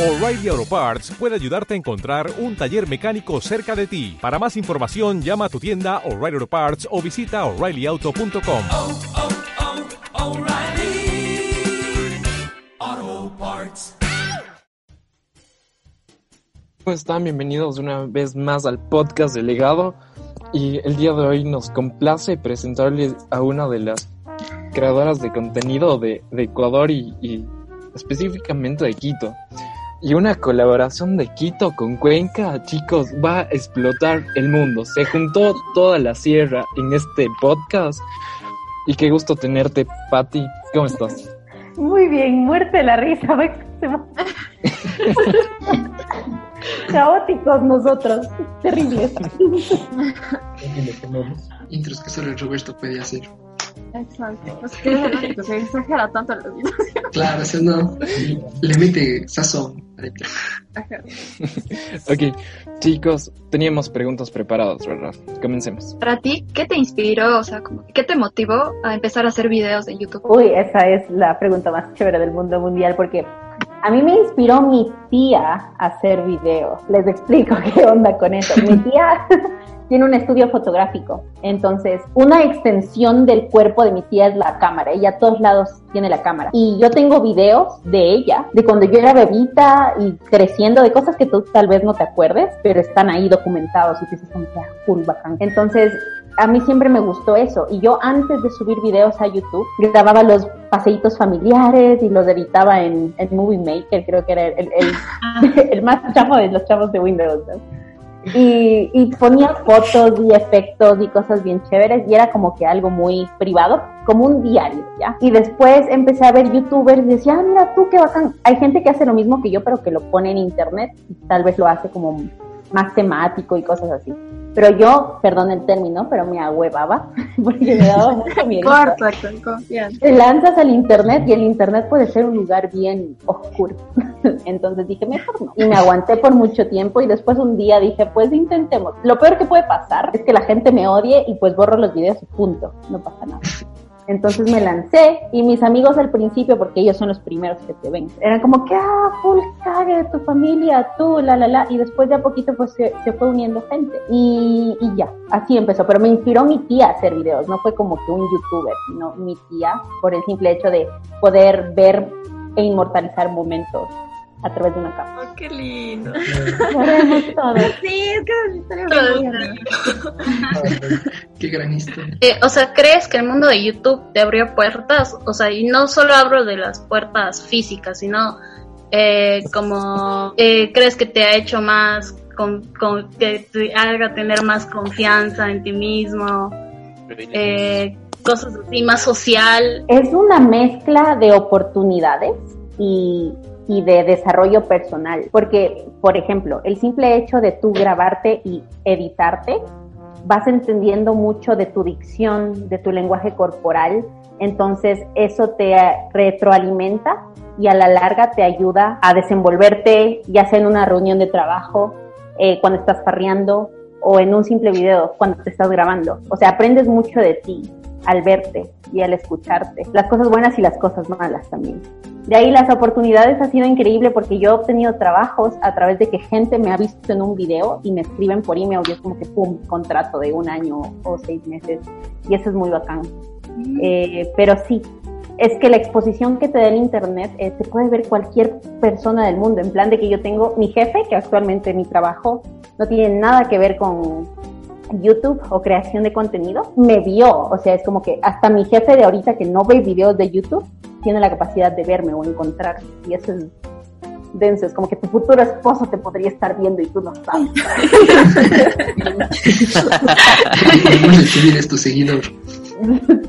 O'Reilly Auto Parts puede ayudarte a encontrar un taller mecánico cerca de ti. Para más información, llama a tu tienda O'Reilly Auto Parts o visita oreillyauto.com. oh, oh, Parts. ¿Cómo están? Bienvenidos una vez más al podcast de Legado. Y el día de hoy nos complace presentarles a una de las creadoras de contenido de, de Ecuador y, y específicamente de Quito. Y una colaboración de Quito con Cuenca, chicos, va a explotar el mundo. Se juntó toda la sierra en este podcast. Y qué gusto tenerte, Patti. ¿Cómo estás? Muy bien, muerte de la risa. Caóticos nosotros, terribles. intros que solo el Roberto puede hacer. Exacto. Pues que que exagera tanto las vidas. Claro, o sea, no. Le mete sazón. Ok, chicos, teníamos preguntas preparadas, ¿verdad? Comencemos. Para ti, ¿qué te inspiró? O sea, como, ¿qué te motivó a empezar a hacer videos de YouTube? Uy, esa es la pregunta más chévere del mundo mundial porque a mí me inspiró mi tía a hacer videos. Les explico qué onda con eso. Mi tía tiene un estudio fotográfico, entonces una extensión del cuerpo de mi tía es la cámara. Ella a todos lados tiene la cámara. Y yo tengo videos de ella, de cuando yo era bebita y creciendo, de cosas que tú tal vez no te acuerdes, pero están ahí documentados y dices, como que, ah, cool, bacán. Entonces, a mí siempre me gustó eso. Y yo antes de subir videos a YouTube, grababa los paseitos familiares y los editaba en, en Movie Maker, creo que era el, el, el más chavo de los chavos de Windows. ¿no? Y, y ponía fotos y efectos y cosas bien chéveres y era como que algo muy privado, como un diario, ¿ya? Y después empecé a ver youtubers y decía, ah, mira tú, qué bacán. Hay gente que hace lo mismo que yo, pero que lo pone en internet y tal vez lo hace como más temático y cosas así. Pero yo, perdón el término, pero me ahuevaba porque me daba mucho miedo. Corto, con confianza. Te lanzas al internet y el internet puede ser un lugar bien oscuro. Entonces dije, mejor no. Y me aguanté por mucho tiempo y después un día dije, pues intentemos. Lo peor que puede pasar es que la gente me odie y pues borro los videos y punto. No pasa nada. Entonces me lancé y mis amigos al principio, porque ellos son los primeros que te ven, eran como que, ah, full cague de tu familia, tú, la, la, la. Y después de a poquito pues se, se fue uniendo gente. Y, y ya, así empezó. Pero me inspiró mi tía a hacer videos, no fue como que un youtuber, sino mi tía, por el simple hecho de poder ver e inmortalizar momentos a través de una cámara. Oh, qué lindo. Haremos todo. Sí, es que muy bueno. Qué gran historia. Eh, o sea, ¿crees que el mundo de YouTube te abrió puertas? O sea, y no solo hablo de las puertas físicas, sino eh, como eh, crees que te ha hecho más, con, con- que te haga tener más confianza en ti mismo, eh, cosas así, más social. Es una mezcla de oportunidades y, y de desarrollo personal. Porque, por ejemplo, el simple hecho de tú grabarte y editarte, vas entendiendo mucho de tu dicción, de tu lenguaje corporal. Entonces, eso te retroalimenta y a la larga te ayuda a desenvolverte, ya sea en una reunión de trabajo, eh, cuando estás parreando o en un simple video cuando te estás grabando. O sea, aprendes mucho de ti al verte y al escucharte. Las cosas buenas y las cosas malas también. De ahí las oportunidades ha sido increíble porque yo he obtenido trabajos a través de que gente me ha visto en un video y me escriben por email. Y es como que pum, contrato de un año o seis meses. Y eso es muy bacán. Eh, pero sí, es que la exposición que te da el internet eh, te puede ver cualquier persona del mundo, en plan de que yo tengo mi jefe, que actualmente mi trabajo no tiene nada que ver con YouTube o creación de contenido, me vio, o sea, es como que hasta mi jefe de ahorita que no ve videos de YouTube tiene la capacidad de verme o encontrar y eso es denso, es como que tu futuro esposo te podría estar viendo y tú no sabes. Es tu seguidor.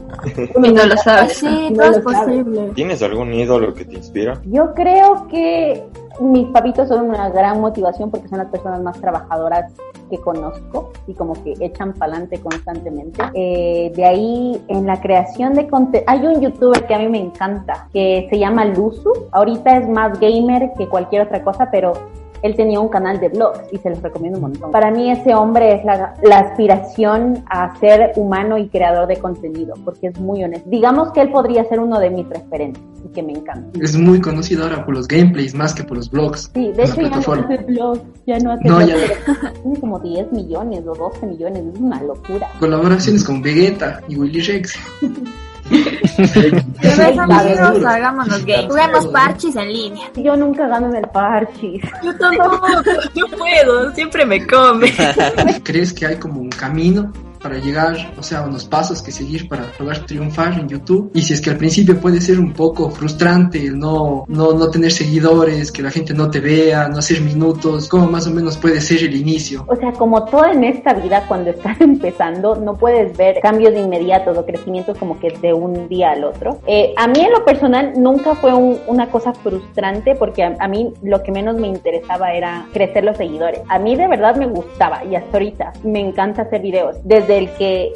Y no lo sabes. Sí, No es sabes. posible. ¿Tienes algún ídolo que te inspira? Yo creo que mis papitos son una gran motivación porque son las personas más trabajadoras que conozco y como que echan pa'lante constantemente. Eh, de ahí, en la creación de contenido, hay un youtuber que a mí me encanta, que se llama Luzu. Ahorita es más gamer que cualquier otra cosa, pero él tenía un canal de blogs y se los recomiendo un montón. Para mí ese hombre es la, la aspiración a ser humano y creador de contenido, porque es muy honesto. Digamos que él podría ser uno de mis referentes y que me encanta. Es muy conocido ahora por los gameplays más que por los blogs. Sí, de hecho ya no hace blogs, ya no hace No, blogs, ya tiene como 10 millones o 12 millones, es una locura. Colaboraciones con Vegeta y Willy Rex. Amigos, hagámonos gay. Juguemos parches en línea. Yo nunca gano en el parchis. Yo tampoco, no puedo, siempre me come. ¿Crees que hay como un camino para llegar, o sea, unos pasos que seguir para lograr triunfar en YouTube? Y si es que al principio puede ser un poco frustrante el no, no, no tener seguidores, que la gente no te vea, no hacer minutos, ¿cómo más o menos puede ser el inicio? O sea, como todo en esta vida, cuando estás empezando, no puedes ver cambios inmediatos o crecimientos como que de un día al otro. Eh, a mí en lo personal nunca fue un- una cosa frustrante porque a, a mí lo que menos me interesaba era crecer los seguidores. A mí de verdad me gustaba y hasta ahorita me encanta hacer videos. Desde el que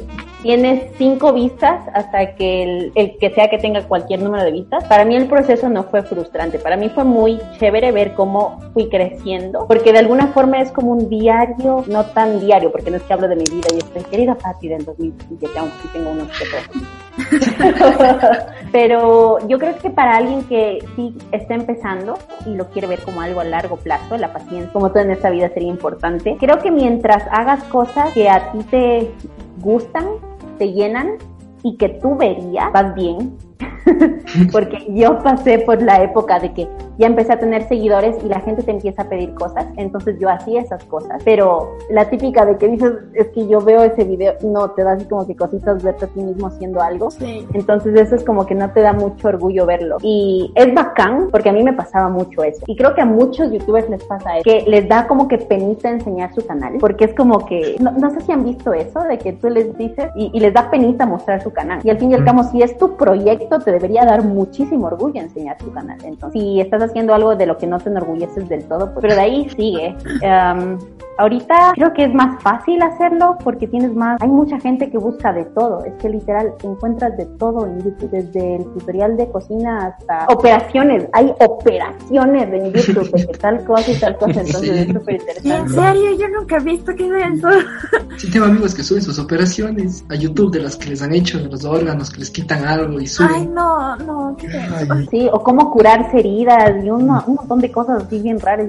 tienes cinco vistas hasta que el, el que sea que tenga cualquier número de vistas. Para mí el proceso no fue frustrante, para mí fue muy chévere ver cómo fui creciendo, porque de alguna forma es como un diario, no tan diario, porque no es que hablo de mi vida y estoy querida Patti del 2017, aunque sí tengo unos que. Pero yo creo que para alguien que sí está empezando y lo quiere ver como algo a largo plazo, la paciencia, como todo en esta vida sería importante. Creo que mientras hagas cosas que a ti te gustan, te llenan y que tú verías, vas bien. Porque yo pasé por la época de que ya empecé a tener seguidores y la gente te empieza a pedir cosas, entonces yo hacía esas cosas. Pero la típica de que dices, es que yo veo ese video, no, te da así como que cositas verte a ti mismo haciendo algo. Sí. Entonces eso es como que no te da mucho orgullo verlo. Y es bacán porque a mí me pasaba mucho eso. Y creo que a muchos youtubers les pasa eso, que les da como que penita enseñar su canal. Porque es como que, no, no sé si han visto eso, de que tú les dices y, y les da penita mostrar su canal. Y al fin y al cabo, si es tu proyecto, te debería dar muchísimo orgullo enseñar tu canal. Entonces, si estás haciendo algo de lo que no te enorgulleces del todo, pues, pero de ahí sigue. Um, Ahorita creo que es más fácil hacerlo porque tienes más, hay mucha gente que busca de todo, es que literal encuentras de todo en YouTube, desde el tutorial de cocina hasta operaciones, hay operaciones en YouTube de que tal cosa y tal cosa, entonces Sí. es súper ¿En interesante. serio? Yo nunca he visto que es eso. Sí tengo amigos que suben sus operaciones a YouTube de las que les han hecho, de los órganos, que les quitan algo y Ay, suben. no, no, qué Ay, Sí, o cómo curarse heridas y un, un montón de cosas así bien raras.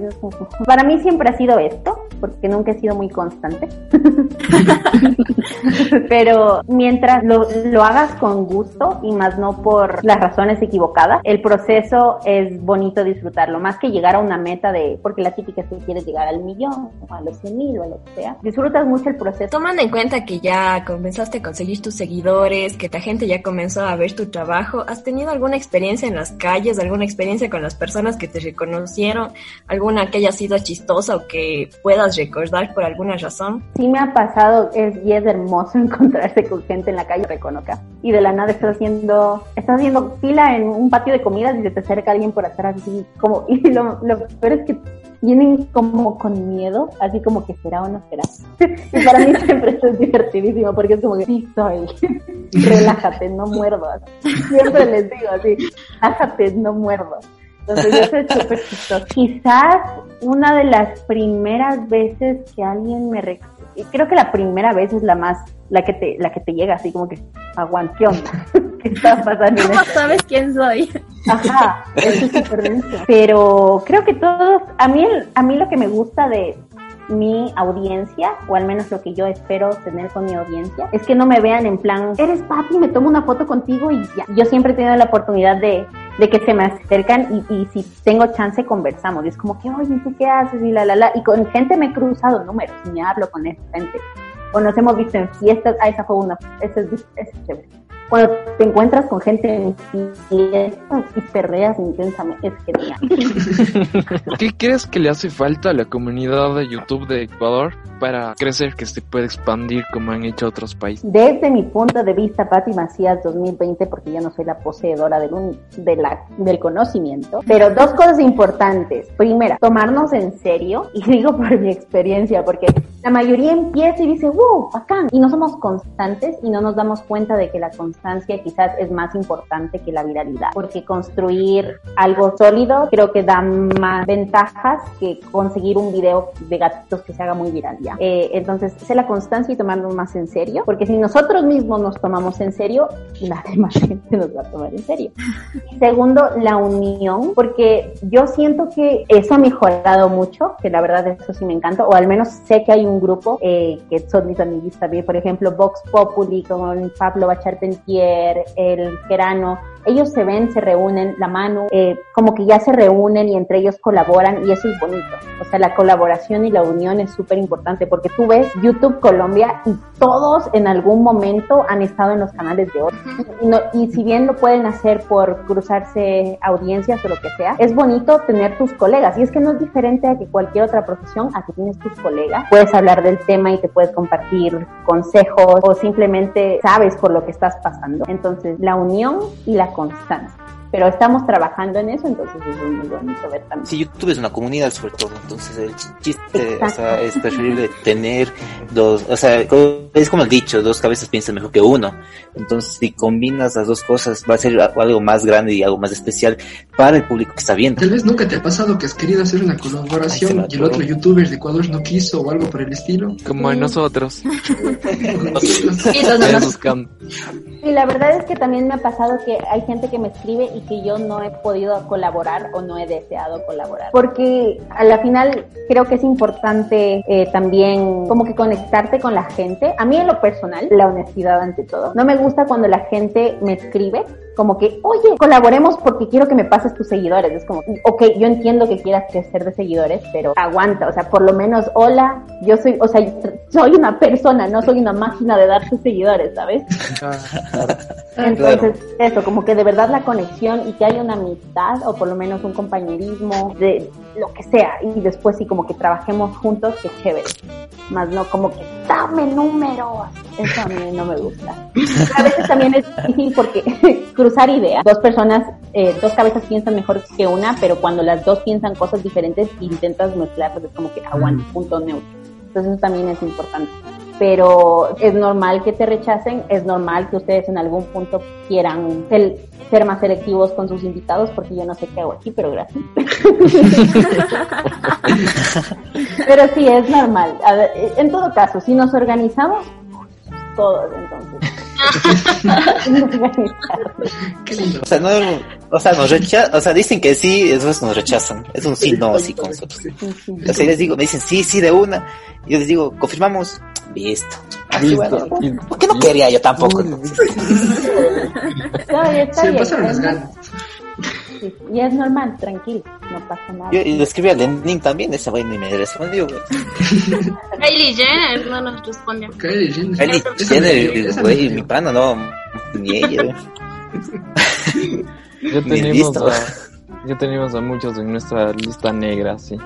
Para mí siempre ha sido esto, porque nunca he sido muy constante. Pero mientras lo, lo hagas con gusto y más no por las razones equivocadas, el proceso es bonito disfrutarlo, más que llegar a una meta de, porque la típica es que quieres llegar al millón, o a los 100 mil o a lo que sea. Disfrutas mucho el proceso. Tomando en cuenta que ya comenzaste a conseguir tus seguidores, que la gente ya comenzó a ver tu trabajo, ¿has tenido alguna experiencia en las calles, alguna experiencia con las personas que te reconocieron, alguna que haya sido chistosa o que puedas recordar por alguna razón? Sí me ha pasado es, y es hermoso encontrarse con gente en la calle reconozca. Y de la nada estás haciendo estás haciendo fila en un patio de comidas y se te acerca alguien por atrás así como y lo, peor es que vienen como con miedo así como que será o no será. Y para mí siempre es divertidísimo porque es como que sí soy relájate no muerdas. Siempre les digo así relájate no muerdo entonces eso es súper chistoso. Quizás una de las primeras veces que alguien me rec- creo que la primera vez es la más la que te la que te llega así como que aguante ¿qué onda? ¿qué está pasando ¿Cómo sabes quién soy? Ajá, eso es súper. Pero creo que todos, a mí, a mí lo que me gusta de mi audiencia, o al menos lo que yo espero tener con mi audiencia, es que no me vean en plan, eres papi, me tomo una foto contigo y ya. Yo siempre he tenido la oportunidad de, de que se me acercan y, y si tengo chance conversamos. Y es como que, oye, ¿tú qué haces? Y la, la, la. Y con gente me he cruzado números y me hablo con esa gente. O nos hemos visto en fiestas, ah, esa fue una, esa es, esa es chévere. Cuando te encuentras con gente y perreas intensamente, es genial. ¿Qué crees que le hace falta a la comunidad de YouTube de Ecuador para crecer, que se puede expandir como han hecho otros países? Desde mi punto de vista, Patti Macías 2020, porque yo no soy la poseedora del, un- de la, del conocimiento, pero dos cosas importantes. Primera, tomarnos en serio, y digo por mi experiencia, porque la mayoría empieza y dice, wow, bacán, y no somos constantes y no nos damos cuenta de que la constancia quizás es más importante que la viralidad, porque construir algo sólido creo que da más ventajas que conseguir un video de gatitos que se haga muy viral ya. Eh, entonces, sé la constancia y tomarnos más en serio, porque si nosotros mismos nos tomamos en serio, la demás gente nos va a tomar en serio. Segundo, la unión, porque yo siento que eso ha mejorado mucho, que la verdad eso sí me encanta, o al menos sé que hay un grupo eh, que son mis amiguis también, por ejemplo, Vox Populi con Pablo Bacharpentier, el Gerano, ellos se ven, se reúnen, la mano, eh, como que ya se reúnen y entre ellos colaboran y eso es bonito. O sea, la colaboración y la unión es súper importante porque tú ves YouTube Colombia y todos en algún momento han estado en los canales de otros. Y, no- y si bien lo pueden hacer por cruzarse audiencias o lo que sea, es bonito tener tus colegas y es que no es diferente a que cualquier otra profesión, a que tienes tus colegas, puedes hablar del tema y te puedes compartir consejos o simplemente sabes por lo que estás pasando. Entonces, la unión y la constancia. Pero estamos trabajando en eso, entonces es muy bonito ver también. Sí, YouTube es una comunidad sobre todo, entonces el ch- chiste, o sea, es preferible tener dos, o sea, es como el dicho, dos cabezas piensan mejor que uno. Entonces, si combinas las dos cosas, va a ser algo más grande y algo más especial para el público que está viendo. Tal vez nunca te ha pasado que has querido hacer una colaboración y el otro youtuber de Ecuador no quiso o algo por el estilo. Como en nosotros. Nos- buscando. Y la verdad es que también me ha pasado que hay gente que me escribe y que yo no he podido colaborar o no he deseado colaborar. Porque a la final creo que es importante eh, también como que conectarte con la gente. A mí en lo personal, la honestidad ante todo. No me gusta cuando la gente me escribe como que, oye, colaboremos porque quiero que me pases tus seguidores. Es como, ok, yo entiendo que quieras crecer de seguidores, pero aguanta, o sea, por lo menos, hola, yo soy, o sea, soy una persona, no soy una máquina de darte seguidores, ¿sabes? Entonces, eso, como que de verdad la conexión y que haya una amistad o por lo menos un compañerismo de lo que sea y después sí como que trabajemos juntos, que chévere. Más no como que dame números. Eso a mí no me gusta. A veces también es difícil porque cruzar ideas. Dos personas, eh, dos cabezas piensan mejor que una, pero cuando las dos piensan cosas diferentes intentas mezclarlas, es como que aguanta, punto neutro. Entonces eso también es importante. Pero es normal que te rechacen, es normal que ustedes en algún punto quieran ser, más selectivos con sus invitados, porque yo no sé qué hago aquí, pero gracias. pero sí, es normal. Ver, en todo caso, si nos organizamos, todos entonces. O sea, no, o sea, nos recha- o sea, dicen que sí, después nos rechazan. Es un sí, no, sí con nosotros. O sea, les digo, me dicen sí, sí de una. Y yo les digo, confirmamos, listo. Así, Listo. bueno, ¿por qué no quería yo tampoco? No, ya está Se me bien, sí, Y es normal, tranquilo, no pasa nada. Yo y le escribí a Lenin también, ese güey ni me respondió, güey. Kylie Jenner no nos responde. Kylie Jenner. Kylie Esa esa güey, mi pana, no, ni ella, güey. Ya tenemos listo. a, ya tenemos a muchos en nuestra lista negra, sí.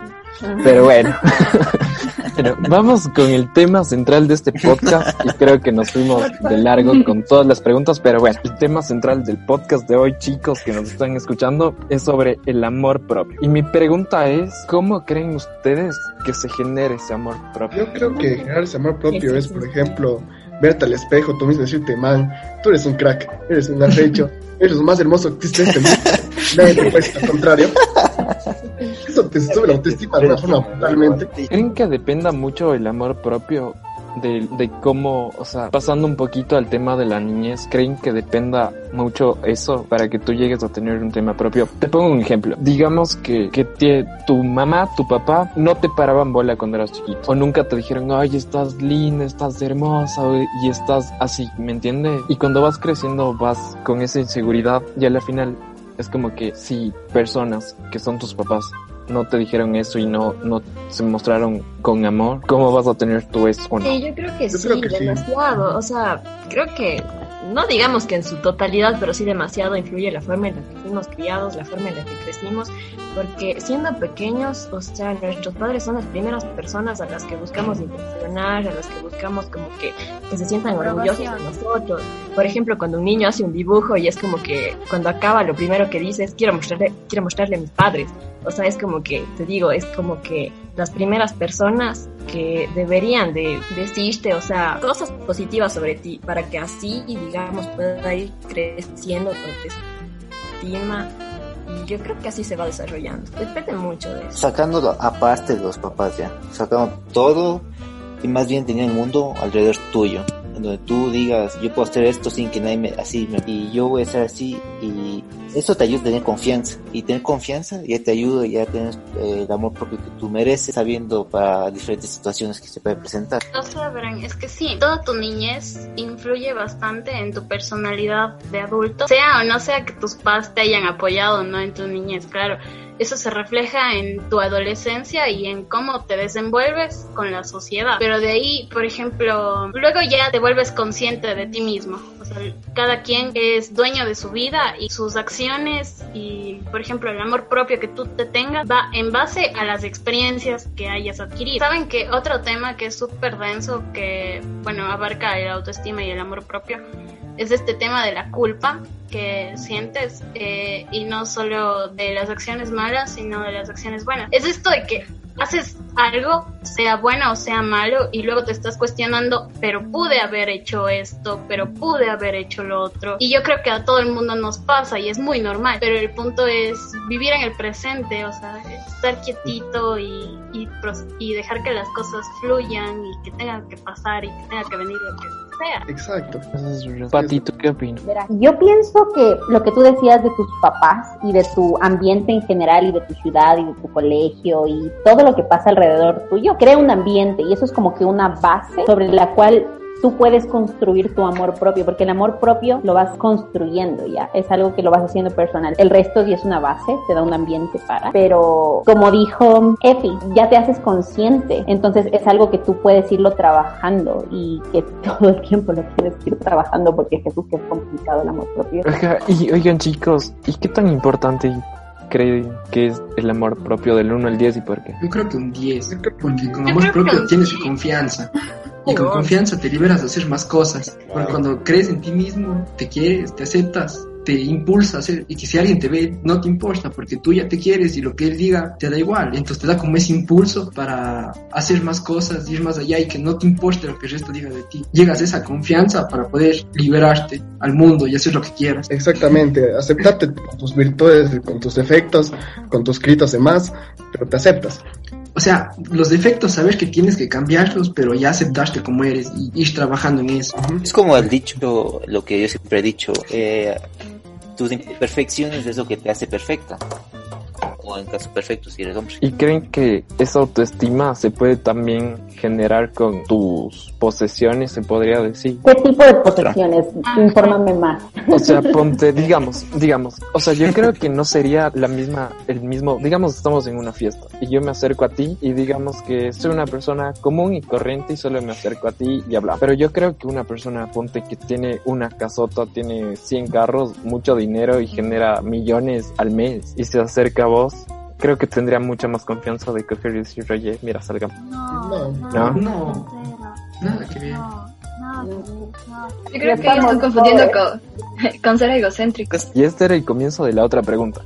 Pero bueno. Pero vamos con el tema central de este podcast y creo que nos fuimos de largo con todas las preguntas, pero bueno, el tema central del podcast de hoy, chicos que nos están escuchando, es sobre el amor propio. Y mi pregunta es, ¿cómo creen ustedes que se genere ese amor propio? Yo creo que generar ese amor propio es, por ejemplo, verte al espejo, tú mismo decirte, man, tú eres un crack, eres un arrecho, eres lo más hermoso que existe en este mundo. Nadie te puede decir lo contrario. Eso te sube la autoestima de una forma totalmente. ¿Creen que dependa mucho el amor propio de, de cómo, o sea, pasando un poquito al tema de la niñez, creen que dependa mucho eso para que tú llegues a tener un tema propio? Te pongo un ejemplo. Digamos que, que tie- tu mamá, tu papá no te paraban bola cuando eras chiquito. O nunca te dijeron, ay, estás linda, estás hermosa y estás así, ¿me entiendes? Y cuando vas creciendo vas con esa inseguridad y a la final es como que si personas que son tus papás no te dijeron eso y no, no se mostraron con amor, ¿cómo vas a tener tú eso o no? Sí, yo creo que Yo sí, creo que sí. demasiado. O sea, creo que, no digamos que en su totalidad, pero sí demasiado influye la forma en la que fuimos criados, la forma en la que crecimos, porque siendo pequeños, o sea, nuestros padres son las primeras personas a las que buscamos impresionar, a las que buscamos como que, que se sientan orgullosos de nosotros. Por ejemplo, cuando un niño hace un dibujo y es como que cuando acaba lo primero que dice es quiero mostrarle, quiero mostrarle a mis padres. O sea, es como que, te digo, es como que las primeras personas que deberían de decirte, o sea, cosas positivas sobre ti, para que así, digamos, pueda ir creciendo tu estima. Yo creo que así se va desarrollando. Depende mucho de eso. Sacándolo aparte de los papás ya, sacando todo y más bien teniendo el mundo alrededor tuyo en donde tú digas, yo puedo hacer esto sin que nadie me, así, me, y yo voy a ser así, y eso te ayuda a tener confianza, y tener confianza ya te ayuda ya tener eh, el amor propio que tú mereces, sabiendo para diferentes situaciones que se pueden presentar. O sea, es que sí, toda tu niñez influye bastante en tu personalidad de adulto, sea o no sea que tus padres te hayan apoyado, ¿no? En tu niñez, claro eso se refleja en tu adolescencia y en cómo te desenvuelves con la sociedad. Pero de ahí, por ejemplo, luego ya te vuelves consciente de ti mismo. O sea, cada quien es dueño de su vida y sus acciones y, por ejemplo, el amor propio que tú te tengas va en base a las experiencias que hayas adquirido. Saben que otro tema que es súper denso, que, bueno, abarca el autoestima y el amor propio, es este tema de la culpa que sientes eh, y no solo de las acciones malas, sino de las acciones buenas. Es esto de que haces algo, sea bueno o sea malo, y luego te estás cuestionando, pero pude haber hecho esto, pero pude haber hecho lo otro. Y yo creo que a todo el mundo nos pasa y es muy normal, pero el punto es vivir en el presente, o sea, estar quietito y, y, y dejar que las cosas fluyan y que tengan que pasar y que tenga que venir lo que sea. Exacto. Patito, ¿qué opinas? Yo pienso que lo que tú decías de tus papás y de tu ambiente en general y de tu ciudad y de tu colegio y todo lo que pasa alrededor tuyo crea un ambiente y eso es como que una base sobre la cual tú puedes construir tu amor propio, porque el amor propio lo vas construyendo ya, es algo que lo vas haciendo personal. El resto sí es una base, te da un ambiente para, pero como dijo Efi, ya te haces consciente, entonces es algo que tú puedes irlo trabajando y que todo el tiempo lo tienes que ir trabajando porque Jesús que es complicado el amor propio. Oiga, y oigan chicos, ¿y qué tan importante creen que es el amor propio del 1 al 10 y por qué? Yo creo que un 10, porque con amor propio tienes confianza. Y con confianza te liberas de hacer más cosas. Porque cuando crees en ti mismo, te quieres, te aceptas, te impulsa a hacer. Y que si alguien te ve, no te importa, porque tú ya te quieres y lo que él diga te da igual. Entonces te da como ese impulso para hacer más cosas, ir más allá y que no te importe lo que el resto diga de ti. Llegas a esa confianza para poder liberarte al mundo y hacer lo que quieras. Exactamente, aceptarte con tus virtudes, con tus defectos, con tus gritos de más, pero te aceptas. O sea, los defectos, sabes que tienes que cambiarlos, pero ya aceptaste como eres y ir trabajando en eso. Es como el dicho, lo que yo siempre he dicho, eh, tus imperfecciones es lo que te hace perfecta. O en caso perfecto si eres hombre. ¿Y creen que esa autoestima se puede también generar con tus posesiones, se podría decir? ¿Qué tipo de posesiones? Infórmame más. O sea, ponte, digamos, digamos, o sea, yo creo que no sería la misma, el mismo, digamos, estamos en una fiesta y yo me acerco a ti y digamos que soy una persona común y corriente y solo me acerco a ti y hablamos. Pero yo creo que una persona, ponte, que tiene una casota, tiene 100 carros, mucho dinero y genera millones al mes y se acerca a vos, creo que tendría mucha más confianza de coger y oye, mira, salgamos. No, ¿No? no, nada que ver. Yo creo que están confundiendo con, con ser egocéntricos. Y este era el comienzo de la otra pregunta.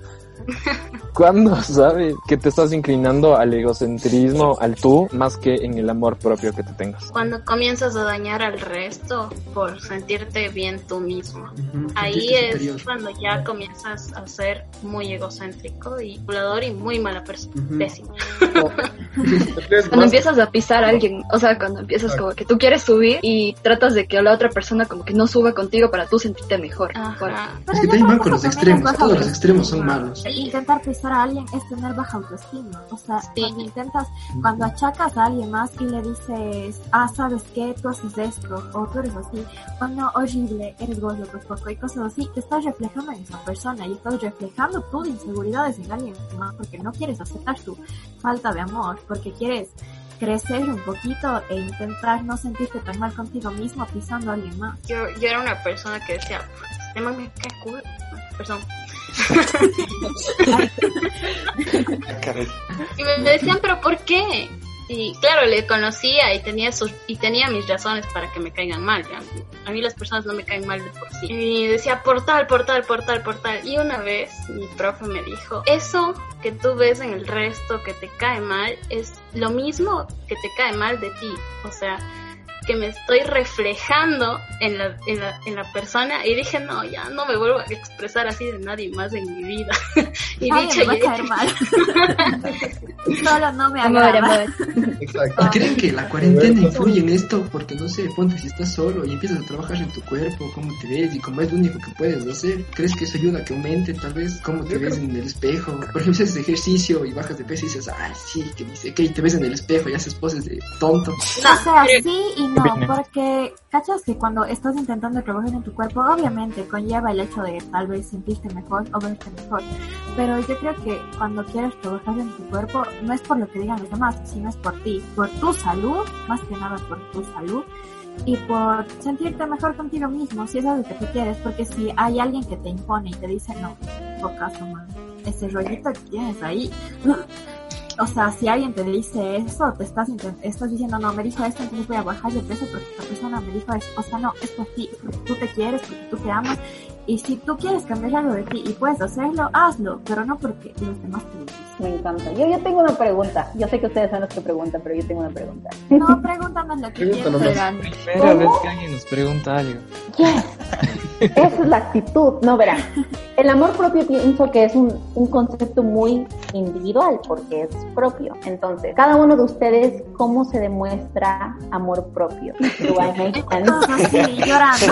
¿Cuándo sabes que te estás inclinando al egocentrismo, al tú, más que en el amor propio que te tengas? Cuando comienzas a dañar al resto por sentirte bien tú mismo. Ujú, Ahí sentirte es superior. cuando ya comienzas a ser muy egocéntrico y y muy mala persona. Ujú. Pésima. Cuando empiezas a pisar a alguien, o sea, cuando empiezas como que tú quieres subir y tratas de que la otra persona como que no suba contigo para tú sentirte mejor. Por- Es que también van con los extremos, todos los extremos son malos. Intentar pisar a alguien es tener baja autoestima. O sea, cuando intentas, cuando achacas a alguien más y le dices, ah, ¿sabes qué? Tú haces esto, o tú eres así, o no, horrible, eres gordo, pues poco, y cosas así, te estás reflejando en esa persona y estás reflejando tus inseguridades en alguien más porque no quieres aceptar tu falta de amor, porque quieres crecer un poquito e intentar no sentirte tan mal contigo mismo pisando a alguien más. Yo, yo era una persona que decía, este me cae. Perdón. y me decían, pero ¿por qué? Y claro, le conocía y tenía sus, y tenía mis razones para que me caigan mal. A mí las personas no me caen mal de por sí. Y decía portal, portal, portal, portal. Y una vez mi profe me dijo, eso que tú ves en el resto que te cae mal es lo mismo que te cae mal de ti. O sea, que me estoy reflejando en la, en la, en la persona y dije, no, ya no me vuelvo a expresar así de nadie más en mi vida. y Ay, dicho me va a y caer hecho. mal. Solo no me agrada. ¿Y creen que la cuarentena influye en esto? Porque no sé, ponte si estás solo y empiezas a trabajar en tu cuerpo, cómo te ves y como es lo único que puedes hacer. ¿Crees que eso ayuda a que aumente tal vez cómo te ves en el espejo? Por ejemplo, si haces ejercicio y bajas de peso y dices, ah, sí, que dice, que te ves en el espejo y haces poses de tonto. O sea, sí y no, porque cachas que cuando estás intentando trabajar en tu cuerpo, obviamente conlleva el hecho de tal vez sentirte mejor o verte mejor. Pero yo creo que cuando quieres trabajar en tu cuerpo, no es por lo que digan los demás, sino es por ti, por tu salud, más que nada por tu salud y por sentirte mejor contigo mismo, si es algo que tú quieres, porque si hay alguien que te impone y te dice, no, caso, man, ese rollito que tienes ahí, o sea, si alguien te dice eso, te estás, estás diciendo, no, me dijo esto, entonces voy a bajar de peso porque esta persona me dijo eso. O sea, no, es por ti, porque tú te quieres, porque tú te amas. Y si tú quieres cambiar algo de ti y puedes hacerlo, hazlo, pero no porque los demás te lo dicen. Me encanta. Yo, yo tengo una pregunta. Yo sé que ustedes son los que preguntan, pero yo tengo una pregunta. No, pregúntanos lo que quieras. Primera vez que alguien nos pregunta algo. Esa es la actitud. No, verán. El amor propio pienso que es un, un concepto muy individual porque es propio. Entonces, cada uno de ustedes, ¿cómo se demuestra amor propio? Do I make sense? Todos así, llorando.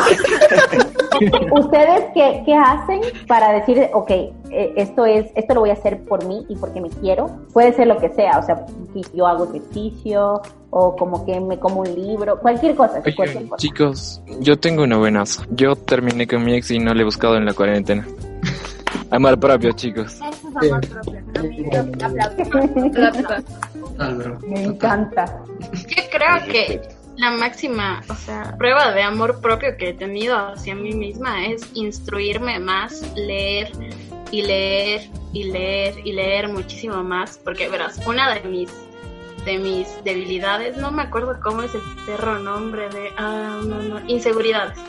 ¿Ustedes qué, qué hacen para decir, ok, eh, esto es, esto lo voy a hacer por mí y porque me quiero? Puede ser lo que sea, o sea, yo hago ejercicio o como que me como un libro, cualquier cosa, Oigan, cualquier cosa. chicos, yo tengo una buenazo. Yo terminé con mi ex y no le he buscado en la cuarentena. Amor propio, chicos. Eso es amor propio. Me encanta. Yo creo que la máxima, prueba de amor propio que he tenido hacia mí misma es instruirme más, leer y leer y leer y leer muchísimo más, porque verás, una de mis de mis debilidades, no me acuerdo cómo es el perro nombre de, ah, no, no, inseguridades.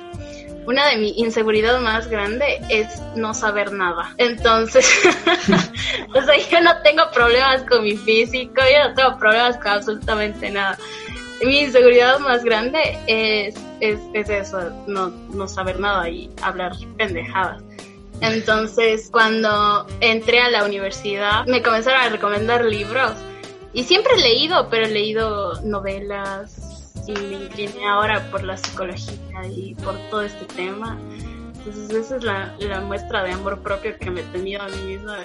Una de mis inseguridades más grande es no saber nada. Entonces, o sea, yo no tengo problemas con mi físico, yo no tengo problemas con absolutamente nada. Mi inseguridad más grande es, es, es eso, no, no saber nada y hablar pendejadas. Entonces, cuando entré a la universidad, me comenzaron a recomendar libros. Y siempre he leído, pero he leído novelas y me incliné ahora por la psicología y por todo este tema. Entonces, esa es la, la muestra de amor propio que me he tenido a mí misma.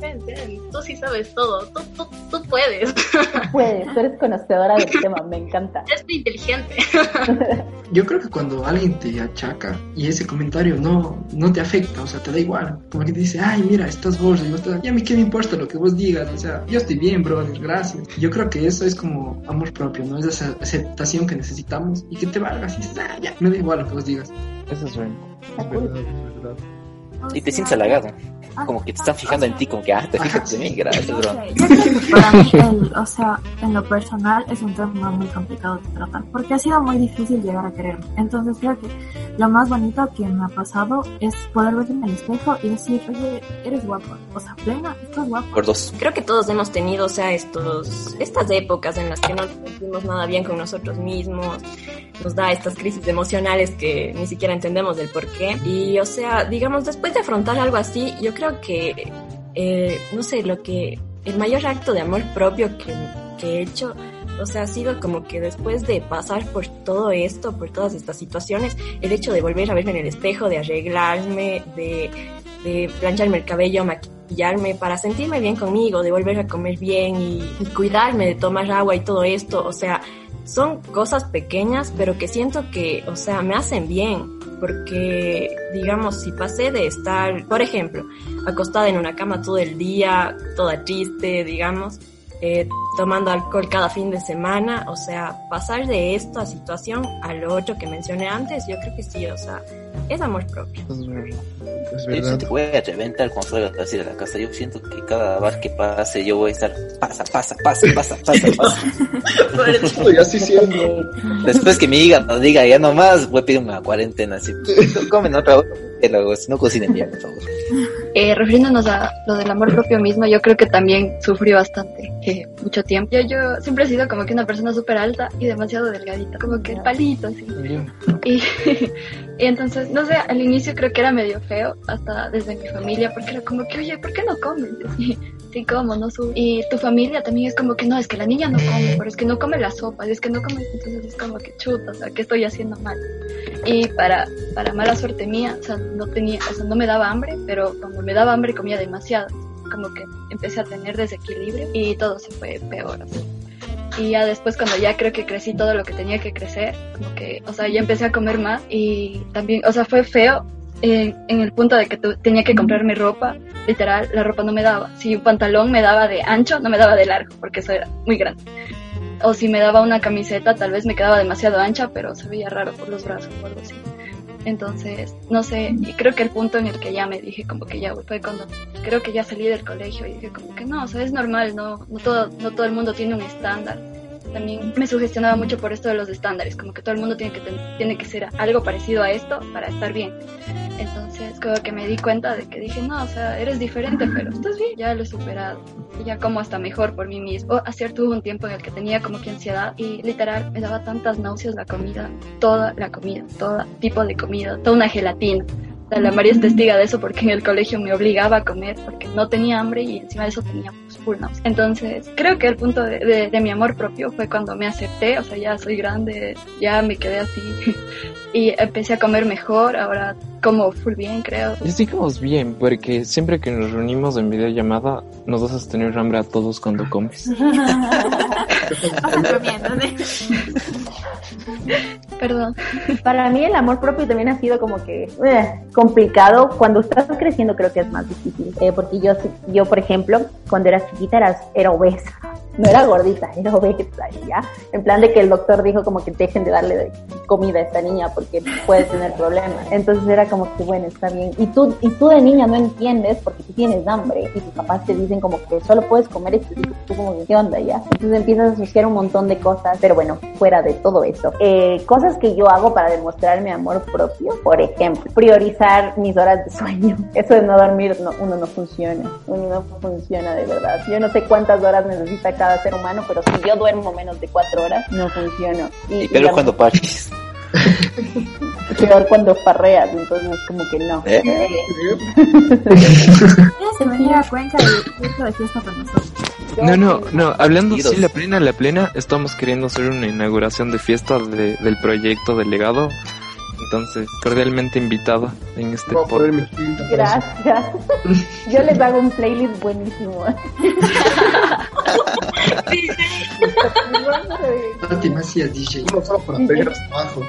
Ven, ven, tú sí sabes todo, tú, tú, tú puedes. Puedes, tú eres conocedora del tema, me encanta. Es muy inteligente. Yo creo que cuando alguien te achaca y ese comentario no, no te afecta, o sea, te da igual, como que te dice, ay, mira, estás gordo, y, vos te- y a mí qué me importa lo que vos digas, o sea, yo estoy bien, brother, gracias. Yo creo que eso es como amor propio, ¿no? Es esa aceptación que necesitamos y que te valgas y dices, ah, ya, me da igual lo que vos digas. Eso es bueno. Es verdad, es verdad. Y te sientes halagado. Como que te están fijando en ti, como que, ah, te fijas en mí, gracias, bro. Yo creo que para mí, el, o sea, en lo personal es un tema muy complicado de tratar, porque ha sido muy difícil llegar a quererme. Entonces creo que lo más bonito que me ha pasado es poder verme en el espejo y decir, oye, eres guapa. O sea, plena, estás guapa. Por dos. Creo que todos hemos tenido, o sea, estos, estas épocas en las que no nos sentimos nada bien con nosotros mismos, nos da estas crisis emocionales que ni siquiera entendemos del por qué. Y, o sea, digamos, después de afrontar algo así, yo creo que, eh, no sé, lo que, el mayor acto de amor propio que, que he hecho, o sea, ha sido como que después de pasar por todo esto, por todas estas situaciones, el hecho de volver a verme en el espejo, de arreglarme, de, de plancharme el cabello, maquillarme, para sentirme bien conmigo, de volver a comer bien y, y cuidarme, de tomar agua y todo esto, o sea, son cosas pequeñas, pero que siento que, o sea, me hacen bien, porque, digamos, si pasé de estar, por ejemplo, acostada en una cama todo el día, toda triste, digamos, eh, tomando alcohol cada fin de semana, o sea, pasar de esta situación a lo otro que mencioné antes, yo creo que sí, o sea, es amor propio. Es Yo verdad. siento que voy a reventar cuando salga así de la casa. Yo siento que cada bar que pase yo voy a estar pasa, pasa, pasa, pasa, pasa, pasa. Estoy así siendo. Después que mi hígado diga ya no más, voy a pedir una cuarentena así. Comen otra vez, si no cocinen ya, por favor. Eh, refiriéndonos a lo del amor propio mismo, yo creo que también sufrí bastante eh, mucho tiempo. Yo, yo siempre he sido como que una persona súper alta y demasiado delgadita, como que el palito así. Y, y entonces, no sé, al inicio creo que era medio feo, hasta desde mi familia, porque era como que, oye, ¿por qué no comes? Sí, sí como, no sube. Y tu familia también es como que, no, es que la niña no come, pero es que no come la sopa, es que no come, entonces es como que chuta, o sea, ¿qué estoy haciendo mal? Y para, para mala suerte mía, o sea, no tenía, o sea, no me daba hambre, pero cuando me daba hambre comía demasiado. Como que empecé a tener desequilibrio y todo se fue peor. así. Y ya después cuando ya creo que crecí todo lo que tenía que crecer, como que, o sea, ya empecé a comer más y también, o sea, fue feo en, el punto de que tenía que comprarme ropa, literal, la ropa no me daba. Si un pantalón me daba de ancho, no me daba de largo, porque eso era muy grande. O si me daba una camiseta, tal vez me quedaba demasiado ancha, pero se veía raro por los brazos o algo así. Entonces, no sé, y creo que el punto en el que ya me dije como que ya fue cuando creo que ya salí del colegio y dije como que no, o sea, es normal, no, no todo, no todo el mundo tiene un estándar. También me sugestionaba mucho por esto de los estándares, como que todo el mundo tiene que tiene que ser algo parecido a esto para estar bien. Entonces, como que me di cuenta de que dije, no, o sea, eres diferente, pero estás bien, ya lo he superado. Y ya como hasta mejor por mí mismo. O, ayer tuve un tiempo en el que tenía como que ansiedad y literal me daba tantas náuseas la comida, toda la comida, todo tipo de comida, toda una gelatina. La María es testiga de eso porque en el colegio me obligaba a comer porque no tenía hambre y encima de eso tenía full náuseas. Entonces, creo que el punto de, de- de mi amor propio fue cuando me acepté, o sea, ya soy grande, ya me quedé así y empecé a comer mejor, ahora como full bien, creo. Y sigamos bien, porque siempre que nos reunimos en videollamada, nos vas a tener hambre a todos cuando comes. Perdón. Para mí el amor propio también ha sido como que eh, complicado. Cuando estás creciendo creo que es más difícil. Eh, porque yo, yo, por ejemplo, cuando era chiquita era, era obesa. No era gordita, era obesa, ¿ya? En plan de que el doctor dijo como que dejen de darle comida a esta niña porque puede tener problemas. Entonces era como que bueno, está bien. Y tú, y tú de niña no entiendes porque tú tienes hambre y tus papás te dicen como que solo puedes comer esto y tú como ¿qué onda ya? Entonces empiezas a asociar un montón de cosas, pero bueno, fuera de todo eso. Eh, cosas que yo hago para demostrar mi amor propio, por ejemplo, priorizar mis horas de sueño. Eso de no dormir, no, uno no funciona. Uno no funciona de verdad. Yo no sé cuántas horas necesita cada ser humano, pero si yo duermo menos de cuatro horas, no funciono. Y, digamos, cuando parches. peor cuando farreas, entonces como que no. ¿Eh? Eh, se venir a Cuenca y irse de fiesta con nosotros. No, no, no, hablando sí, la plena, la plena, estamos queriendo hacer una inauguración de fiesta de- del proyecto delegado. Entonces, cordialmente invitada en este Voy a podcast. Gracias. Yo les hago un playlist buenísimo. Pati Macías DJ. Uno solo para pegar abajo.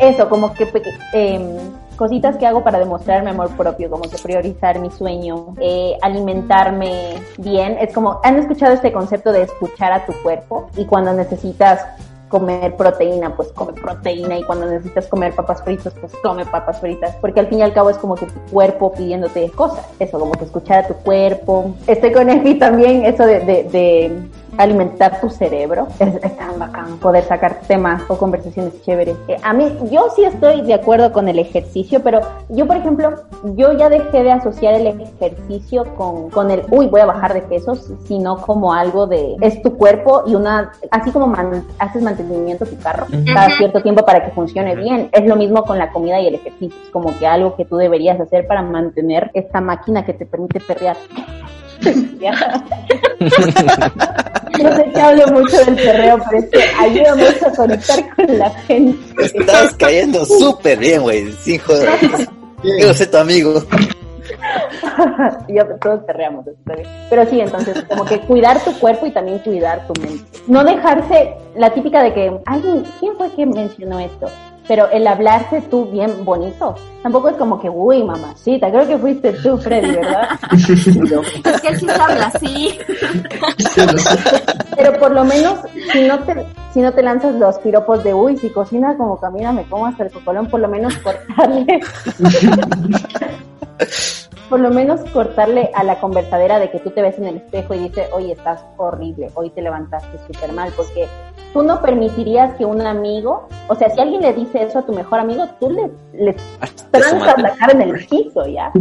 Eso, como que peque- em, cositas que hago para demostrar mi amor propio, como que priorizar mi sueño, eh, alimentarme bien. Es como, ¿han escuchado este concepto de escuchar a tu cuerpo? Y cuando necesitas comer proteína, pues come proteína y cuando necesitas comer papas fritas, pues come papas fritas, porque al fin y al cabo es como que tu cuerpo pidiéndote cosas, eso, como que escuchar a tu cuerpo. Estoy con Efi también, eso de, de, de alimentar tu cerebro, es, es tan bacán poder sacar temas o conversaciones chéveres. Eh, a mí, yo sí estoy de acuerdo con el ejercicio, pero yo, por ejemplo, yo ya dejé de asociar el ejercicio con, con el, uy, voy a bajar de pesos, sino como algo de, es tu cuerpo y una, así como man- haces mantenimiento a tu carro cada cierto tiempo para que funcione bien. Es lo mismo con la comida y el ejercicio, es como que algo que tú deberías hacer para mantener esta máquina que te permite perrear. No sé que hablo mucho del perreo, pero es que ayuda mucho a conectar con la gente. Estás cayendo súper bien, güey. Sin joder. Quiero ser tu amigo. Todos perreamos. Pero sí, entonces, como que cuidar tu cuerpo y también cuidar tu mente. No dejarse la típica de que, alguien, ¿quién fue que mencionó esto? Pero el hablarse tú bien bonito, tampoco es como que, uy, mamacita, creo que fuiste tú, Freddy, ¿verdad? es que él sí habla así. pero por lo menos, si no te, si no te lanzas los piropos de, uy, si cocina como camina, me como hasta el cocolón, por lo menos cortarle. por lo menos cortarle a la conversadera de que tú te ves en el espejo y dices, oye, estás horrible, hoy te levantaste súper mal, porque tú no permitirías que un amigo, o sea, si alguien le dice eso a tu mejor amigo, tú le, le trancas la cara en el piso, ¿ya?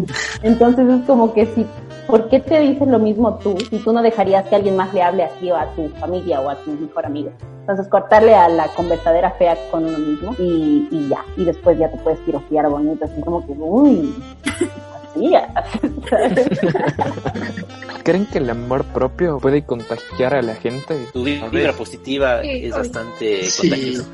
Entonces es como que si, ¿por qué te dices lo mismo tú si tú no dejarías que alguien más le hable así o a tu familia o a tu mejor amigo? Entonces cortarle a la conversadera fea con uno mismo y, y ya, y después ya te puedes tirofiar bonito, así como que, uy, ¿Creen que el amor propio puede contagiar a la gente? Tu vibra positiva es bastante contagiosa.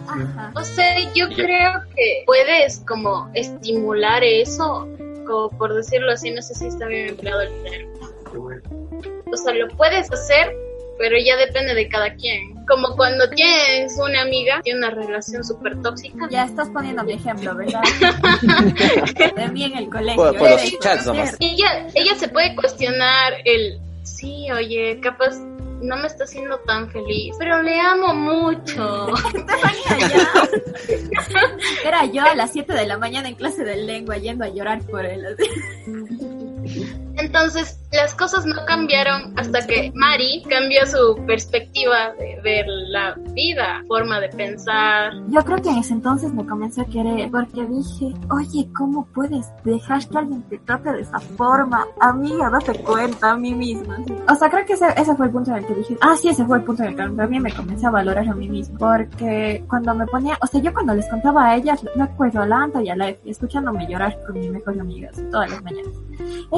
O sea, yo creo que puedes como estimular eso, como por decirlo así, no sé si está bien empleado el término. O sea, lo puedes hacer, pero ya depende de cada quien. Como cuando tienes una amiga, tiene una relación súper tóxica. Ya estás poniendo mi ejemplo, ¿verdad? de mí en el colegio. Por, por los chats nomás. Ella, ella se puede cuestionar el, sí, oye, capaz no me está haciendo tan feliz, pero le amo mucho. Era yo a las 7 de la mañana en clase de lengua yendo a llorar por él. Entonces, las cosas no cambiaron hasta que Mari cambió su perspectiva de ver la vida, forma de pensar. Yo creo que en ese entonces me comencé a querer porque dije, oye, ¿cómo puedes dejar que alguien te trate de esa forma? Amiga, date cuenta a mí misma. O sea, creo que ese, ese fue el punto en el que dije, ah, sí, ese fue el punto en el que también me comencé a valorar a mí misma. Porque cuando me ponía, o sea, yo cuando les contaba a ellas, me acuerdo a Lanta y a la escuchándome llorar con mi mejor amiga todas las mañanas.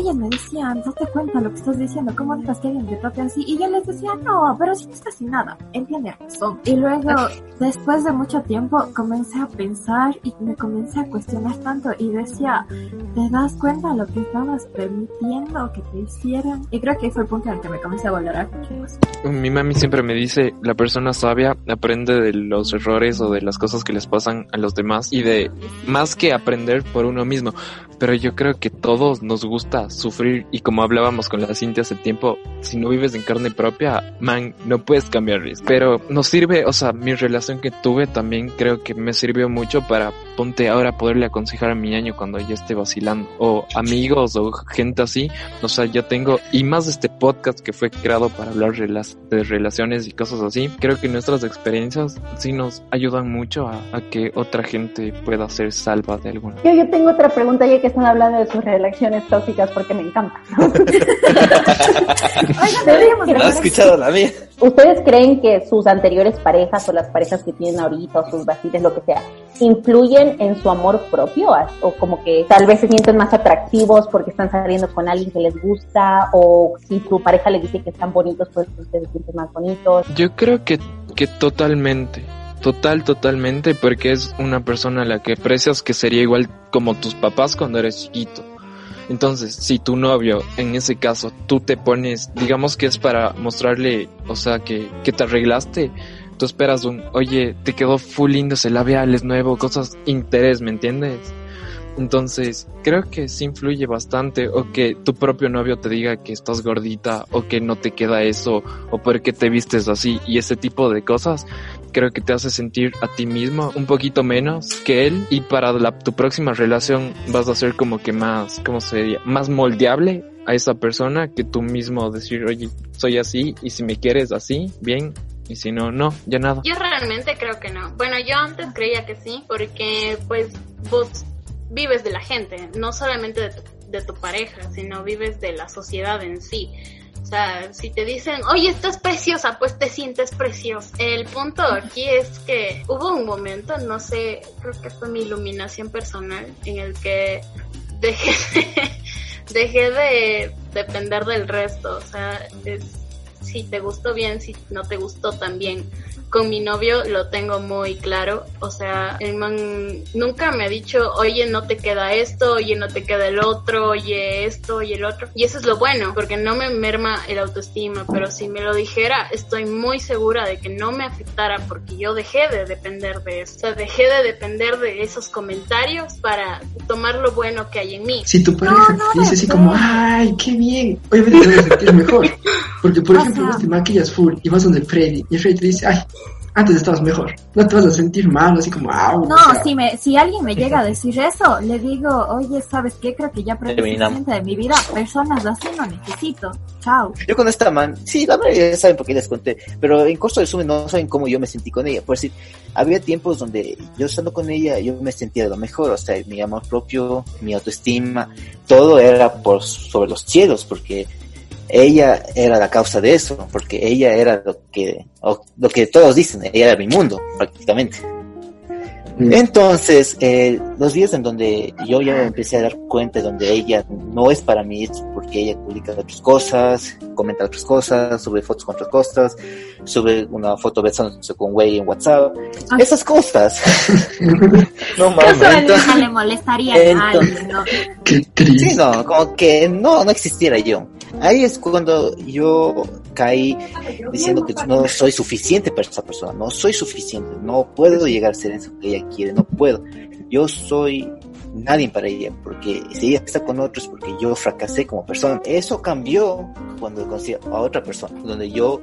Ellas me decían, date cuenta lo que estás diciendo, ¿cómo dejas que alguien te trate así? Y yo les decía, no, pero si no está sin nada, entiende razón. Y luego, después de mucho tiempo, comencé a pensar y me comencé a cuestionar tanto y decía, ¿te das cuenta lo que estabas permitiendo que te hicieran? Y creo que fue el punto en el que me comencé a valorar mucho más. Mi mami siempre me dice, la persona sabia aprende de los errores o de las cosas que les pasan a los demás y de más que aprender por uno mismo. Pero yo creo que todos nos gusta sufrir y como hablábamos con la Cintia hace tiempo, si no vives en carne propia, man, no puedes cambiarles. Pero nos sirve, o sea, mi relación que tuve también creo que me sirvió mucho para ponte ahora poderle aconsejar a mi año cuando ya esté vacilando. O amigos o gente así. O sea, yo tengo, y más este podcast que fue creado para hablar de relaciones y cosas así. Creo que nuestras experiencias sí nos ayudan mucho a, a que otra gente pueda ser salva de alguna. Yo, yo tengo otra pregunta ya que están hablando de sus relaciones tóxicas porque me encanta. ¿No has escuchado la mía? ¿Ustedes creen que sus anteriores parejas o las parejas que tienen ahorita o sus vaciles, lo que sea, influyen en su amor propio? O como que tal vez se sienten más atractivos porque están saliendo con alguien que les gusta o si tu pareja le dice que están bonitos, pues ustedes se sienten más bonitos. Yo creo que, que totalmente. Total, totalmente, porque es una persona a la que aprecias que sería igual como tus papás cuando eres chiquito. Entonces, si tu novio, en ese caso, tú te pones, digamos que es para mostrarle, o sea, que, que te arreglaste, tú esperas un, oye, te quedó full lindo ese labial, es nuevo, cosas, interés, ¿me entiendes? Entonces, creo que sí influye bastante o que tu propio novio te diga que estás gordita o que no te queda eso o por qué te vistes así y ese tipo de cosas. Creo que te hace sentir a ti mismo un poquito menos que él y para la, tu próxima relación vas a ser como que más, ¿cómo sería? Más moldeable a esa persona que tú mismo decir, oye, soy así y si me quieres así, bien, y si no, no, ya nada. Yo realmente creo que no. Bueno, yo antes creía que sí, porque pues vos vives de la gente, no solamente de tu, de tu pareja, sino vives de la sociedad en sí. O sea, si te dicen, oye, estás preciosa, pues te sientes preciosa. El punto aquí es que hubo un momento, no sé, creo que fue mi iluminación personal, en el que dejé de, dejé de depender del resto. O sea, es, si te gustó bien, si no te gustó también. Con mi novio lo tengo muy claro, o sea, el man nunca me ha dicho, oye, no te queda esto, oye, no te queda el otro, oye, esto y el otro. Y eso es lo bueno, porque no me merma el autoestima, pero si me lo dijera, estoy muy segura de que no me afectara porque yo dejé de depender de eso. O sea, dejé de depender de esos comentarios para tomar lo bueno que hay en mí. Si tu pareja te dice así como, ay, qué bien, obviamente te vas a sentir mejor. Porque, por ejemplo, vos te maquillas full y vas donde Freddy y Freddy te dice, ay, antes estabas mejor. No te vas a sentir mal, así como, au. No, si, me, si alguien me llega a decir eso, le digo, oye, ¿sabes qué? Creo que ya suficiente de mi vida. Personas así no necesito. Chao. Yo con esta man, sí, la mayoría ya saben por qué les conté, pero en costo de resumen no saben cómo yo me sentí con ella. Por decir, había tiempos donde yo estando con ella, yo me sentía de lo mejor, o sea, mi amor propio, mi autoestima, todo era por sobre los cielos, porque ella era la causa de eso, porque ella era lo que, lo que todos dicen, ella era mi mundo, prácticamente. Entonces, eh, los días en donde yo ya me empecé a dar cuenta, donde ella no es para mí, es porque ella publica otras cosas, comenta otras cosas, sube fotos con otras cosas, sube una foto besándose con güey en WhatsApp, esas cosas. no mames. Eso a entonces- le molestaría a entonces- alguien, ¿no? Sí, no, como que no, no existiera yo. Ahí es cuando yo caí diciendo que no soy suficiente para esa persona, no soy suficiente, no puedo llegar a ser eso que ella quiere, no puedo. Yo soy nadie para ella, porque si ella está con otros, porque yo fracasé como persona. Eso cambió cuando conocí a otra persona, donde yo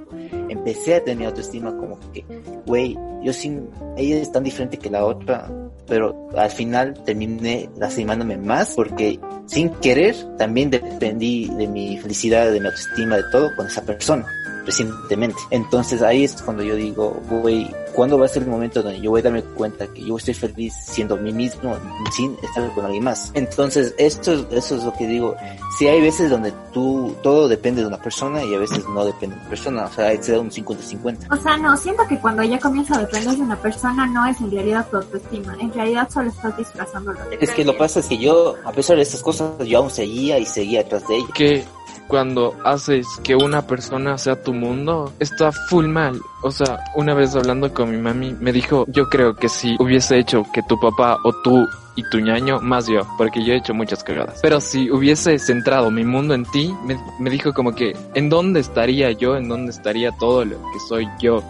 empecé a tener autoestima como que, güey, yo sin, ella es tan diferente que la otra, pero al final terminé lastimándome más porque sin querer también dependí de mi felicidad, de mi autoestima, de todo con esa persona recientemente. Entonces ahí es cuando yo digo, güey, ¿cuándo va a ser el momento donde yo voy a darme cuenta que yo estoy feliz siendo mí mismo sin estar con alguien más? Entonces esto, es- eso es lo que digo. Si hay veces donde tú, todo depende de una persona y a veces no depende de una persona, o sea, hay que ser un 50-50. O sea, no, siento que cuando ya comienza a depender de una persona no es en realidad tu autoestima, en realidad solo estás disfrazándolo. Es que lo pasa es que yo, a pesar de estas cosas, yo aún seguía y seguía detrás de ella. que cuando haces que una persona sea tu mundo, está full mal. O sea, una vez hablando con mi mami, me dijo, yo creo que si hubiese hecho que tu papá o tú y tu ñaño, más yo, porque yo he hecho muchas cagadas. Pero si hubiese centrado mi mundo en ti, me, me dijo como que, ¿en dónde estaría yo? ¿En dónde estaría todo lo que soy yo?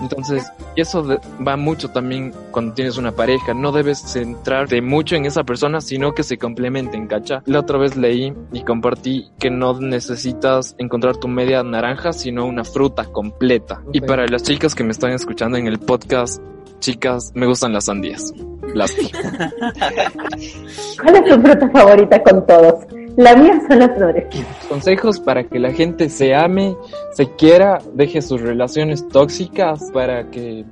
Entonces, y eso de- va mucho también cuando tienes una pareja. No debes centrarte mucho en esa persona, sino que se complementen, ¿cacha? La otra vez leí y compartí que no necesitas encontrar tu media naranja, sino una fruta completa. Y para las chicas que me están escuchando en el podcast, chicas, me gustan las sandías. Lástima. ¿Cuál es tu fruta favorita con todos? La mía son las flores. Consejos para que la gente se ame, se quiera, deje sus relaciones tóxicas para que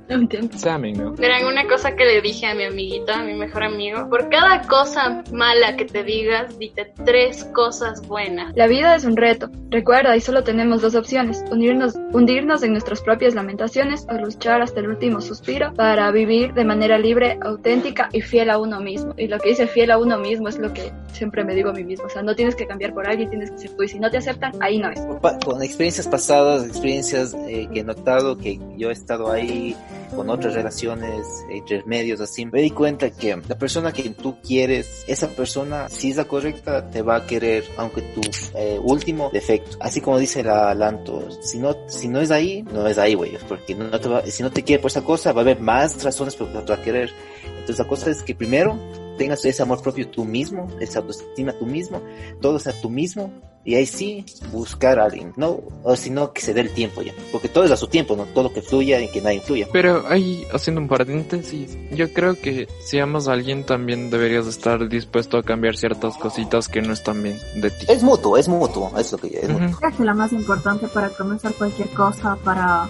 se amen, ¿no? Verán, una cosa que le dije a mi amiguito, a mi mejor amigo, por cada cosa mala que te digas, dite tres cosas buenas. La vida es un reto. Recuerda, y solo tenemos dos opciones, hundirnos, hundirnos en nuestras propias lamentaciones o luchar hasta el último suspiro para vivir de manera libre, auténtica y fiel a uno mismo. Y lo que dice fiel a uno mismo es lo que siempre me digo a mí mismo. O sea, no tienes que cambiar por alguien, tienes que ser tú. Y si no te aceptan, ahí no es. Con experiencias pasadas, experiencias eh, que he notado que yo he estado ahí con otras relaciones, intermedios así, me di cuenta que la persona que tú quieres, esa persona, si es la correcta, te va a querer, aunque tu eh, último defecto, así como dice la Lanto, si no, si no es ahí, no es ahí, güey, porque no te va, si no te quiere por esa cosa, va a haber más razones por las que te va a querer. Entonces la cosa es que primero tengas ese amor propio tú mismo, esa autoestima tú mismo, todo sea tú mismo, y ahí sí buscar a alguien, no, o si no, que se dé el tiempo ya, porque todo es a su tiempo, no todo que fluya y que nadie influya. Pero ahí, haciendo un paréntesis, yo creo que si amas a alguien también deberías estar dispuesto a cambiar ciertas cositas que no están bien de ti. Es mutuo, es mutuo, es lo que es mutuo. Creo que lo más importante para comenzar cualquier cosa, para,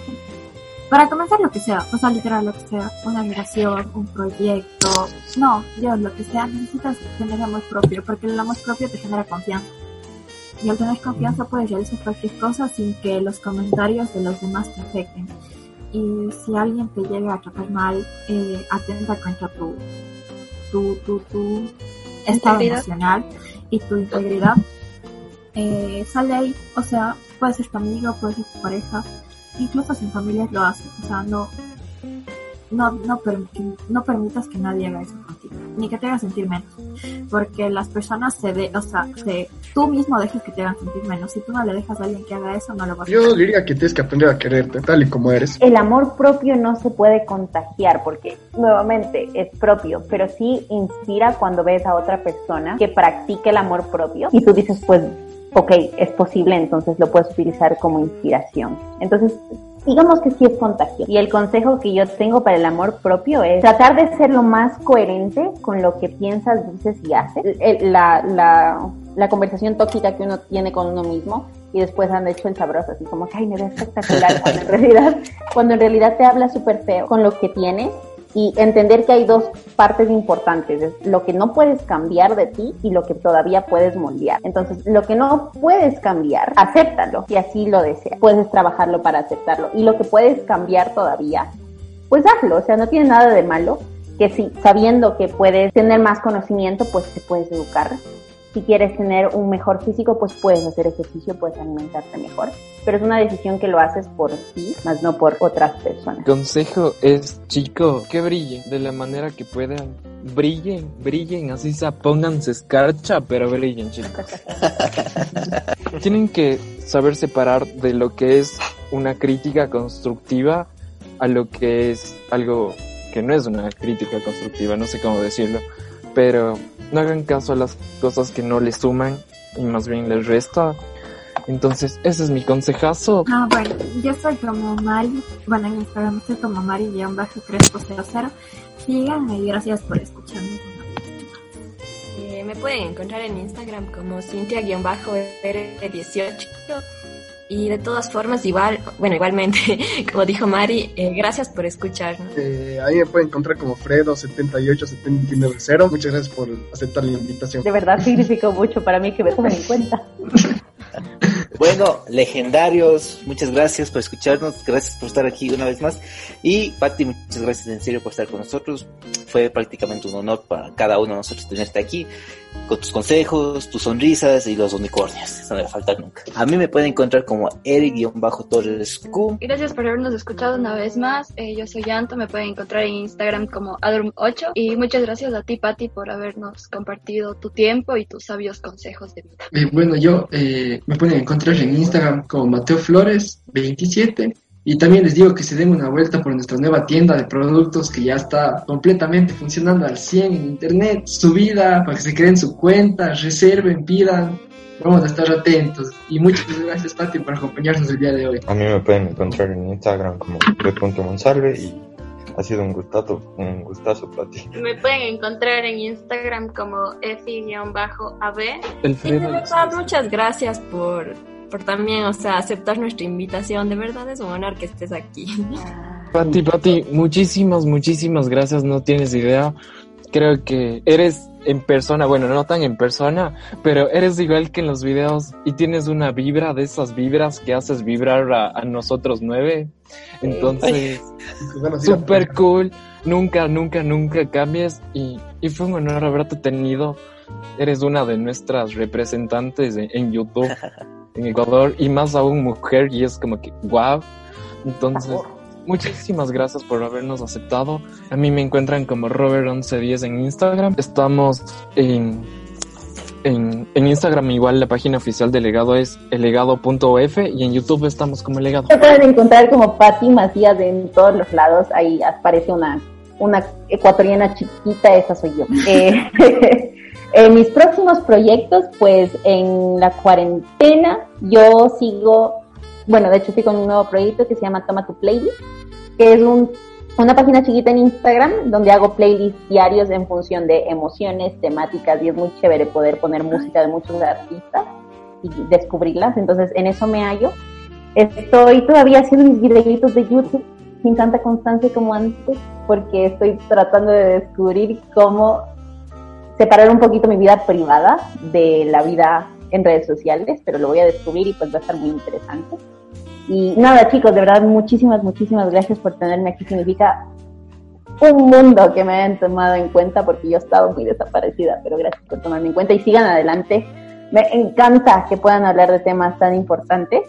para comenzar lo que sea, o sea, literal lo que sea, una relación, un proyecto, no, Dios, lo que sea, necesitas tener amor propio, porque el amor propio te genera confianza. Y al tener confianza puedes realizar cualquier cosa sin que los comentarios de los demás te afecten. Y si alguien te llega a tratar mal, eh, atenta contra tu, tu, tu, tu estado emocional y tu integridad, eh, sal de ahí. O sea, puede ser tu amigo, puede ser tu pareja, incluso sin familias lo hacen, o sea, no, no, no, no permitas que nadie haga eso contigo, ni que te haga sentir menos, porque las personas se de, o sea, se, tú mismo dejas que te hagan sentir menos, si tú no le dejas a alguien que haga eso, no lo vas a Yo diría que tienes que aprender a quererte tal y como eres. El amor propio no se puede contagiar porque nuevamente es propio, pero sí inspira cuando ves a otra persona que practique el amor propio. Y tú dices, pues, ok, es posible, entonces lo puedes utilizar como inspiración. Entonces, digamos que sí es contagio. Y el consejo que yo tengo para el amor propio es tratar de ser lo más coherente con lo que piensas, dices y haces. La, la, la conversación tóxica que uno tiene con uno mismo y después han hecho el sabroso, así como que, ay, me ve espectacular, cuando en realidad, cuando en realidad te habla súper feo con lo que tienes y entender que hay dos partes importantes, lo que no puedes cambiar de ti y lo que todavía puedes moldear. Entonces, lo que no puedes cambiar, acéptalo si así lo deseas. Puedes trabajarlo para aceptarlo. Y lo que puedes cambiar todavía, pues hazlo. O sea, no tiene nada de malo que si sabiendo que puedes tener más conocimiento, pues te puedes educar si quieres tener un mejor físico, pues puedes hacer ejercicio, puedes alimentarte mejor. Pero es una decisión que lo haces por ti, más no por otras personas. Consejo es, chico, que brillen de la manera que puedan. Brillen, brillen, así se pónganse escarcha, pero brillen, chicos. Tienen que saber separar de lo que es una crítica constructiva a lo que es algo que no es una crítica constructiva, no sé cómo decirlo, pero no hagan caso a las cosas que no les suman y más bien les resta. Entonces, ese es mi consejazo. Ah, bueno, yo soy como Mari, bueno, en Instagram soy como Mari-300. Síganme y gracias por escucharme. Eh, me pueden encontrar en Instagram como Cintia-R18 y de todas formas, igual, bueno, igualmente, como dijo Mari, eh, gracias por escucharnos. Eh, ahí me pueden encontrar como Fredo78790. Muchas gracias por aceptar la invitación. De verdad significó mucho para mí que me tomen en cuenta. Bueno, legendarios, muchas gracias por escucharnos, gracias por estar aquí una vez más. Y Patti, muchas gracias en serio por estar con nosotros. Fue prácticamente un honor para cada uno de nosotros tenerte aquí, con tus consejos, tus sonrisas y los unicornios. Eso no le va a faltar nunca. A mí me pueden encontrar como Eric-Torres Q. Gracias por habernos escuchado una vez más. Eh, yo soy Yanto, me pueden encontrar en Instagram como Adrum8. Y muchas gracias a ti, Patti, por habernos compartido tu tiempo y tus sabios consejos de vida. Eh, bueno, yo eh, me pueden encontrar en Instagram como Mateo Flores 27 y también les digo que se den una vuelta por nuestra nueva tienda de productos que ya está completamente funcionando al 100 en internet, subida para que se creen su cuenta, reserven, pidan. Vamos a estar atentos. Y muchas gracias, Pati, por acompañarnos el día de hoy. A mí me pueden encontrar en Instagram como Monsalve y ha sido un gustazo, un gustazo, Pati. Me pueden encontrar en Instagram como efi-ab. muchas gracias por por también, o sea, aceptar nuestra invitación. De verdad es un honor que estés aquí. Pati, Pati, muchísimas, muchísimas gracias. No tienes idea. Creo que eres en persona, bueno, no tan en persona, pero eres igual que en los videos y tienes una vibra de esas vibras que haces vibrar a, nosotros nueve. Entonces, super cool. Nunca, nunca, nunca cambies y, y fue un honor haberte tenido. Eres una de nuestras representantes en YouTube. en Ecuador y más aún mujer y es como que wow. Entonces, muchísimas gracias por habernos aceptado. A mí me encuentran como Robert1110 en Instagram. Estamos en, en, en Instagram igual la página oficial del legado es elegado.of y en YouTube estamos como legado. Se pueden encontrar como Patti Macías en todos los lados. Ahí aparece una, una ecuatoriana chiquita, esa soy yo. Eh, En mis próximos proyectos, pues en la cuarentena yo sigo, bueno, de hecho estoy con un nuevo proyecto que se llama Toma tu Playlist, que es un, una página chiquita en Instagram donde hago playlists diarios en función de emociones, temáticas y es muy chévere poder poner música de muchos artistas y descubrirlas. Entonces en eso me hallo. Estoy todavía haciendo mis videitos de YouTube sin tanta constancia como antes porque estoy tratando de descubrir cómo separar un poquito mi vida privada de la vida en redes sociales, pero lo voy a descubrir y pues va a estar muy interesante. Y nada, chicos, de verdad, muchísimas, muchísimas gracias por tenerme aquí. Significa un mundo que me hayan tomado en cuenta porque yo he estado muy desaparecida, pero gracias por tomarme en cuenta y sigan adelante. me encanta que puedan hablar de temas tan importantes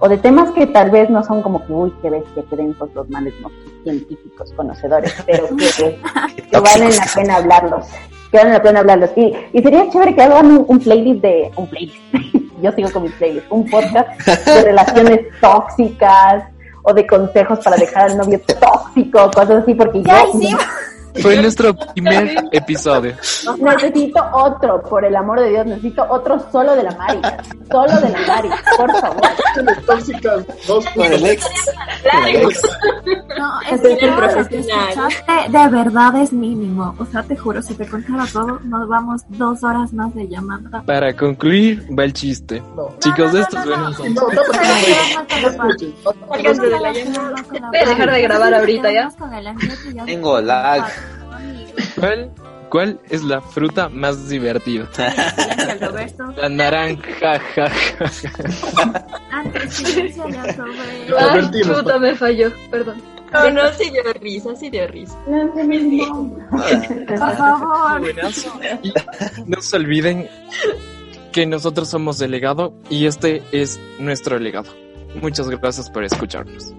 o de temas que tal vez no son como que, uy, qué bestia, que densos los males no científicos, conocedores, pero que, que valen la pena hablarlos, que valen la pena hablarlos. Y, y sería chévere que hagan un, un playlist de, un playlist, yo sigo con mi playlist, un podcast de relaciones tóxicas o de consejos para dejar al novio tóxico, cosas así, porque Ya yo hicimos. Fue nuestro primer episodio. necesito otro, por el amor de Dios, necesito otro solo de la Mari, solo de la Mari, por favor. Tóxicas, dos Con el ex. No, es que es escuchaste de verdad es mínimo. O sea, te juro, si te contara todo, nos vamos dos horas más de llamada. Para concluir, va el chiste. Chicos, de estos buenos son. No, dejar de grabar ahorita, ¿ya? Tengo lag. ¿Cuál, ¿Cuál es la fruta más divertida? La naranja, ja, ja, ja. antes silenciale sobre... Ay, Convertimos, puta, me falló, perdón. No, no, sí dio risa, sí dio risa. Por favor. Buenazo. Y no se olviden que nosotros somos delegado y este es nuestro legado. Muchas gracias por escucharnos.